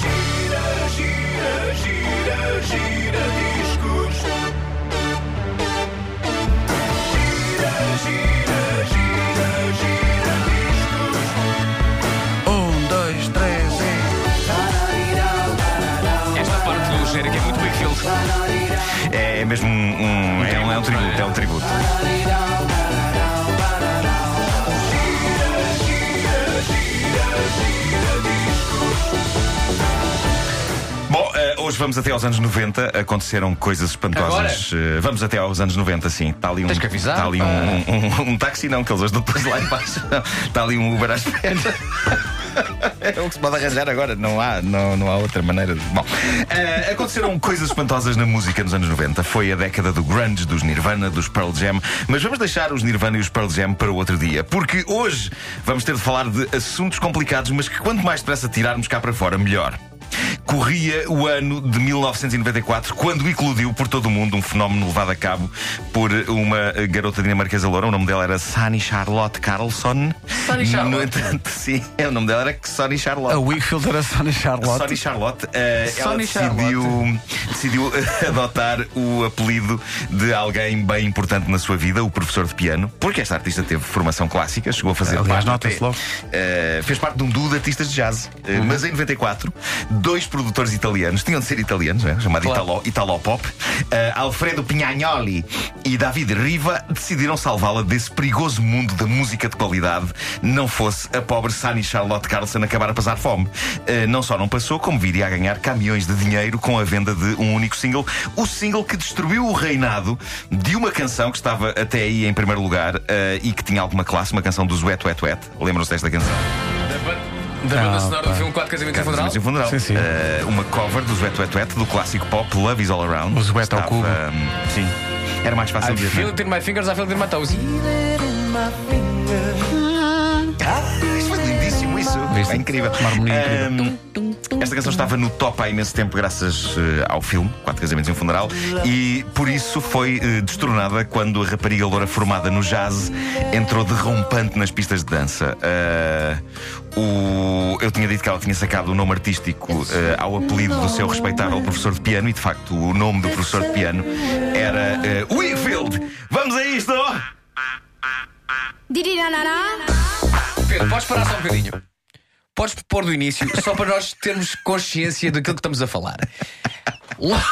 Gira, gira, gira, gira discos. Gira, gira, gira, gira discos. Um, dois, três e. Esta parte do genérico é muito Wakefield. É mesmo um, um- é, um, é um tributo, é um tributo. Hoje vamos até aos anos 90. Aconteceram coisas espantosas. Eh, vamos até aos anos 90, sim. Está ali um, Tens que avisar, Está ali um, pá. um- um táxi, não, que eles hoje depois lá embaixo. Está ali um Uber à espera. É o que se pode arranjar agora, não há, não, não há outra maneira de. Bom, eh, aconteceram coisas espantosas na música nos anos 90. Foi a década do grunge, dos Nirvana, dos Pearl Jam. Mas vamos deixar os Nirvana e os Pearl Jam para outro dia, porque hoje vamos ter de falar de assuntos complicados, mas que quanto mais depressa tirarmos cá para fora, melhor. Corria o ano de 1994, quando eclodiu por todo o mundo um fenómeno levado a cabo por uma garota dinamarquesa loura. O nome dela era Sunny Charlotte Carlson. Sunny Charlotte. No entanto, sim, o nome dela era Sunny Charlotte. A Wakefield era Sony Charlotte. Sonny Charlotte, eh, ela Sonny decidiu, decidiu eh, adotar o apelido de alguém bem importante na sua vida, o professor de piano, porque esta artista teve formação clássica, chegou a fazer Aliás, parte até, logo. eh, fez parte de um duo de artistas de jazz. Eh, Uhum. Mas em 94, dois produtores italianos, tinham de ser italianos, né, chamado Claro. Italo, Italo Pop, eh, Alfredo Pignagnoli e David Riva, decidiram salvá-la desse perigoso mundo da música de qualidade, não fosse a pobre Sunny Charlotte Carlson acabar a passar fome. Eh, não só não passou, como viria a ganhar caminhões de dinheiro com a venda de um único single, o single que destruiu o reinado de uma canção que estava até aí em primeiro lugar eh, e que tinha alguma classe, uma canção do Wet Wet Wet. Lembram-se desta canção? Da, ba- da banda Ah, sonora do filme 4 Casamentos e Funeral. Casamento e funeral. Sim, sim. Eh, uma cover dos Wet Wet Wet do clássico pop Love is All Around. Os Wet ao Estava, cubo. hum, sim. Era mais fácil I de feel it in my fingers, I feel it in my toes. Isso foi lindíssimo, isso. Viste? É incrível. Uma harmonia incrível. Hum, esta canção estava no top há imenso tempo, graças eh, ao filme Quatro Casamentos e um Funeral, e por isso foi eh, destronada quando a rapariga loura formada no jazz entrou derrompante nas pistas de dança. Eh, o- eu tinha dito que ela tinha sacado o nome artístico eh, ao apelido do seu respeitável professor de piano, e de facto o nome do professor de piano era eh, Wakefield. Vamos a isto! Pedro, podes parar só um bocadinho. Podes pôr do início, só para nós termos consciência daquilo que estamos a falar. Lá-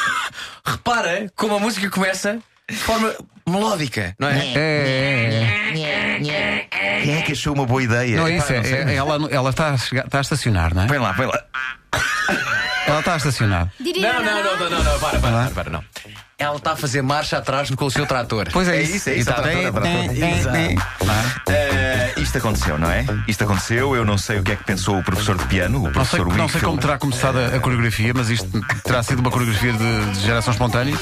Repara como a música começa de forma melódica, não é? É, é, é. Quem é que achou uma boa ideia? Não é isso, é, é- ela ela está a, chegar- está a estacionar, não é? Põe lá, põe lá. Ela está a estacionar. Não, não, não, não, não, não, para, para, para, para, não. Ela está a fazer marcha atrás com o seu trator. Pois é, É isso. é isso, E está- é trator, é trator. Exato. Isto aconteceu, não é? Isto aconteceu, eu não sei o que é que pensou o professor de piano, o Não sei, professor não sei como terá começado a, a coreografia, mas isto terá sido uma coreografia de, de geração espontânea.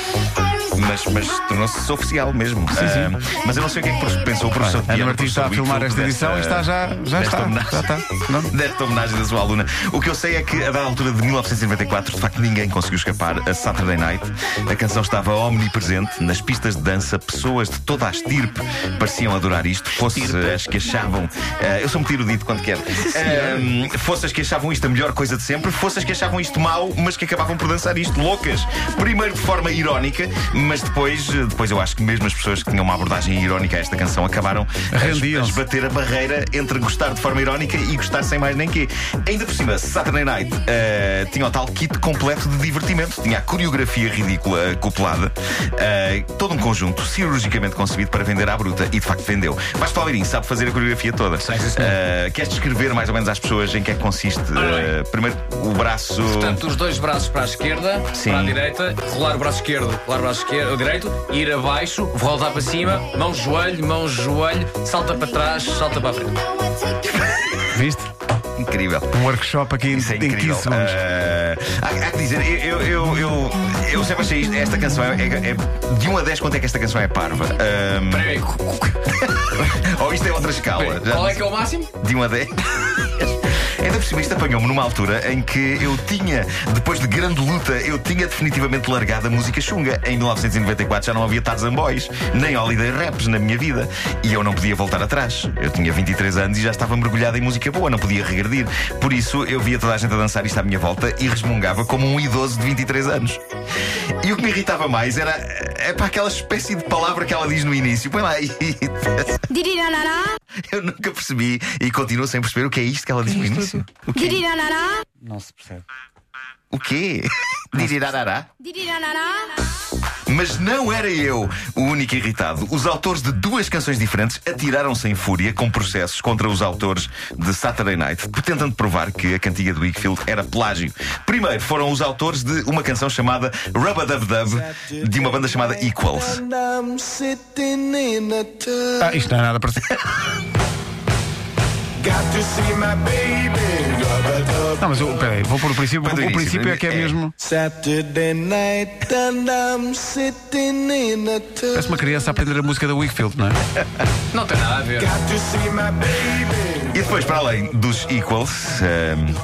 Mas, mas tornou-se oficial mesmo. Eh, mas eu não sei o que é que pensou o professor piano. Ana Martins está a filmar esta edição e está já, já está. homenagem. Já está. Não? Desta homenagem da sua aluna. O que eu sei é que, a dada altura de 1994, de facto ninguém conseguiu escapar a Saturday Night. A canção estava omnipresente nas pistas de dança. Pessoas de toda a estirpe pareciam adorar isto. Fosse as que achavam. eh, eu sou muito erudito quando quero. Eh, fosse as que achavam isto a melhor coisa de sempre. Fosse as que achavam isto mau, mas que acabavam por dançar isto loucas. Primeiro de forma irónica, mas depois, eh, depois eu acho que mesmo as pessoas que tinham uma abordagem irónica a esta canção acabaram a bater a barreira entre gostar de forma irónica e gostar sem mais nem quê. Ainda por cima, Saturday Night eh, tinha o tal kit completo de divertimento. Tinha a coreografia ridícula acoplada, eh, todo um conjunto cirurgicamente concebido para vender à bruta e de facto vendeu. Vasco Palmeirinho sabe fazer a coreografia toda. Sei, sim, senhor. Eh, queres descrever mais ou menos às pessoas em que é que consiste? Eh, primeiro, o braço. Portanto, os dois braços para a esquerda, Sim. para a direita, rolar o braço esquerdo, rolar o braço esquerdo, o direito, ir abaixo, voltar para cima, mão joelho, mão joelho, salta para trás, salta para a frente. Viste? Incrível. Um workshop aqui em, Isso é em 15 incrível. segundos. Eh, há, há que dizer, eu, eu, eu, eu sempre achei isto, esta canção é, é- é- De 1 a 10, quanto é que esta canção é parva? Ahm, Espera aí, cu- cu- ou isto é outra escala? Já qual é que é o máximo? De 1 a 10. Ainda por cima, isto apanhou-me numa altura em que eu tinha, depois de grande luta, eu tinha definitivamente largado a música chunga. Em 1994 já não havia Tarzan Boys, nem Holiday Raps na minha vida. E eu não podia voltar atrás. Eu tinha 23 anos e já estava mergulhado em música boa, não podia regredir. Por isso, eu via toda a gente a dançar isto à minha volta e resmungava como um idoso de 23 anos. E o que me irritava mais era é para aquela espécie de palavra que ela diz no início. Põe lá aí. Eu nunca percebi e continuo sem perceber o que é isto que ela diz no início. O quê? Não se percebe. O quê? Dirirarará? dirirarará. Mas não era eu o único irritado. Os autores de duas canções diferentes atiraram-se em fúria com processos contra os autores de Saturday Night, tentando provar que a cantiga do Wakefield era plágio. Primeiro foram os autores de uma canção chamada Rubba Dub Dub, de uma banda chamada Equals. Ah, isto não é nada para Got to see my baby. Não, mas eu, peraí, vou pôr o princípio, porque o princípio é que é é. mesmo. Saturday night and I'm sitting in a tub. Parece uma criança a aprender a música da Wakefield, não é? Não tem nada a ver. Got to see my baby. E depois, para além dos Equals, ehm,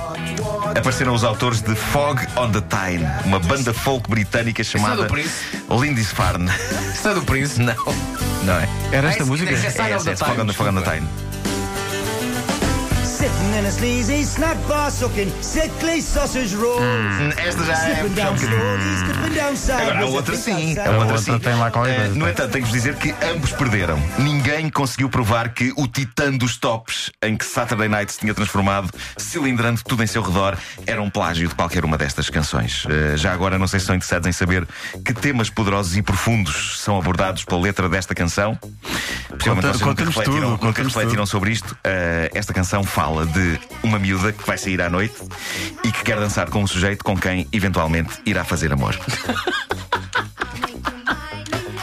apareceram os autores de Fog on the Tyne, uma banda folk britânica é chamada do Prince? Lindisfarne. Isso é do Prince? Não, não é? Era esta música? é É, the é, Fog on the, Times, Fog on the desculpa. Tyne. Sitting in a sleazy snack bar sucking sickly sausage rolls. Esta já é um Agora, a outra sim, a outra outra sim. tem lá qualquer Eh, coisa, no entanto, tenho-vos dizer que ambos perderam. Ninguém conseguiu provar que o titã dos tops em que Saturday Night se tinha transformado, cilindrando tudo em seu redor, era um plágio de qualquer uma destas canções. Eh, já agora, não sei se estão interessados em saber que temas poderosos e profundos são abordados pela letra desta canção. Possivelmente vocês nunca conta-nos refletiram, tudo, nunca refletiram sobre isto. Eh, esta canção fala de uma miúda que vai sair à noite e que quer dançar com um sujeito com quem eventualmente irá fazer amor.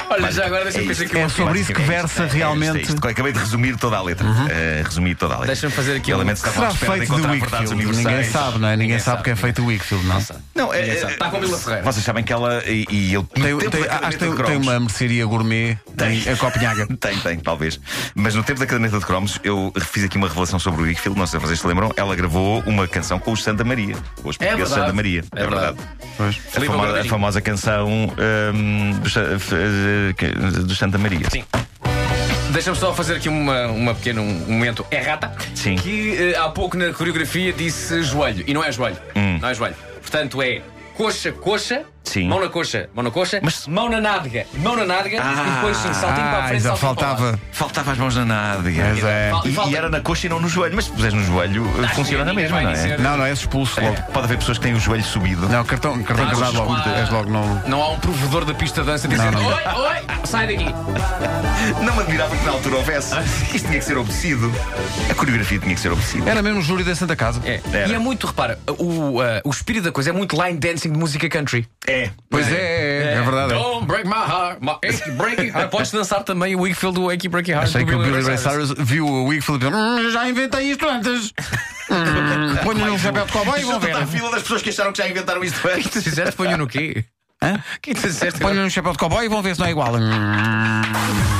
Olha, já agora deixa-me pensar aqui É sobre isso que versa é isto, é realmente. isto. Acabei de resumir toda a letra. Eh, resumi toda a letra. Deixa-me fazer aqui Elementos que estavam à espera de encontrar. Ninguém sabe, não é? Ninguém, Ninguém sabe sabe. que é feito o Wakefield, não? Não, é, sabe. Está com a Vila Ferreira. Vocês sabem que ela e, e ele. Tem, no tempo tem- da acho que tem, tem uma mercearia gourmet em, em Copenhaga. Tem, tem, talvez. Mas no tempo da caderneta de cromos, eu fiz aqui uma revelação sobre o Wakefield. Não sei se vocês se lembram. Ela gravou uma canção com os Santa Maria. Com os portugueses verdade. Santa Maria. É verdade. Pois. A famosa, a famosa canção hum, dos, f- eh, dos Santa Maria. Sim. Deixa-me só fazer aqui uma, uma pequeno um momento errata. Sim. Que eh, há pouco na coreografia disse joelho. E não é joelho. Não é joelho. Portanto, é coxa, coxa. Sim. Mão na coxa, mão na coxa. Mas- Mão na nádega, mão na nádega. Ah. e depois sim, saltinho para a Ah, frente, já faltava. Faltava as mãos na nádega. Mas é. E, falta- e era na coxa e não no joelho. Mas se puseres no joelho, Acho funciona na mesma, vai não é? dizer. Não, não, és expulso É, logo. Pode haver pessoas que têm o joelho subido. Não, cartão, cartão Ah, cartado logo. desculpa. És logo não. Não há um provedor da pista de dança dizendo: Não, não. Oi, oi, sai daqui. Não me admirava que na altura houvesse. Isto tinha que ser obedecido. A coreografia tinha que ser obedecida. Era mesmo o júri da Santa Casa. É. Era. E é muito, repara, o, uh, o espírito da coisa é muito line dancing de música country. É. Pois é, é, é verdade. é. Don't break my heart, my achy breaky heart. Podes dançar também o Wakefield do Achy Breaky Heart. Achei que o Billy Ray Cyrus. Viu o Wakefield e disse: "Hum, Já inventei isto antes. Hum, Ponho-lhe um chapéu de cowboy e vão ver. A fila das pessoas que acharam que já inventaram isto antes. tu fizeste? Ponho no quê? Hã? O que tu fizeste? Ponho-lhe um chapéu de cowboy e vão ver se não é igual. Hum.